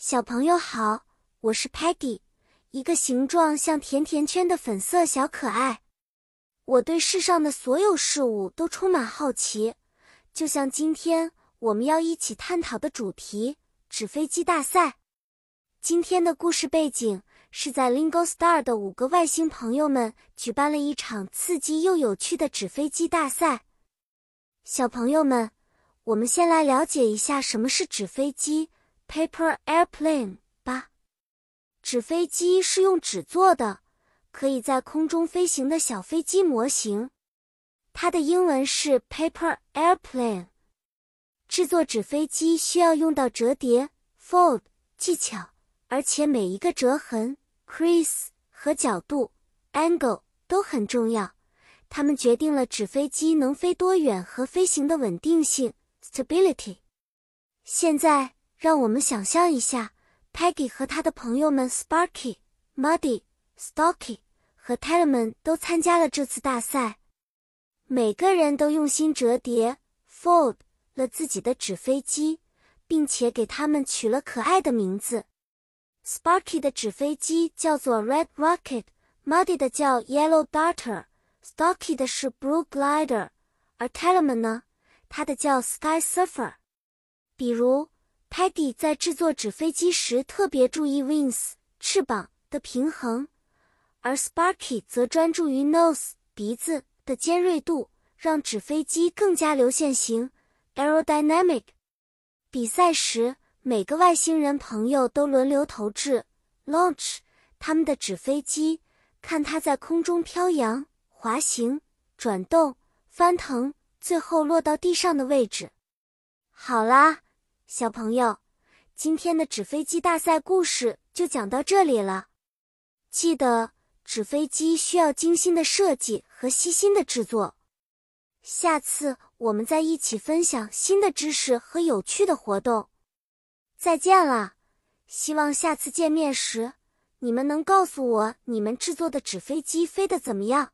小朋友好，我是 Patty，一个形状像甜甜圈的粉色小可爱。我对世上的所有事物都充满好奇，就像今天我们要一起探讨的主题——纸飞机大赛。今天的故事背景是在 Lingo Star 的五个外星朋友们举办了一场刺激又有趣的纸飞机大赛。小朋友们，我们先来了解一下什么是纸飞机。Paper airplane 吧，纸飞机是用纸做的，可以在空中飞行的小飞机模型。它的英文是 paper airplane。制作纸飞机需要用到折叠 fold 技巧，而且每一个折痕 crease 和角度 angle 都很重要，它们决定了纸飞机能飞多远和飞行的稳定性 stability。现在。让我们想象一下，Peggy 和他的朋友们 Sparky、Muddy、Stocky 和 Tellerman 都参加了这次大赛。每个人都用心折叠 （fold） 了自己的纸飞机，并且给它们取了可爱的名字。Sparky 的纸飞机叫做 Red Rocket，Muddy 的叫 Yellow Darter，Stocky 的是 Blue Glider，而 Tellerman 呢，他的叫 Sky Surfer。比如。Peggy 在制作纸飞机时特别注意 wings 翅膀的平衡，而 Sparky 则专注于 nose 鼻子的尖锐度，让纸飞机更加流线型 aerodynamic。比赛时，每个外星人朋友都轮流投掷 launch 他们的纸飞机，看它在空中飘扬、滑行、转动、翻腾，最后落到地上的位置。好啦。小朋友，今天的纸飞机大赛故事就讲到这里了。记得，纸飞机需要精心的设计和细心的制作。下次我们再一起分享新的知识和有趣的活动。再见了！希望下次见面时，你们能告诉我你们制作的纸飞机飞得怎么样。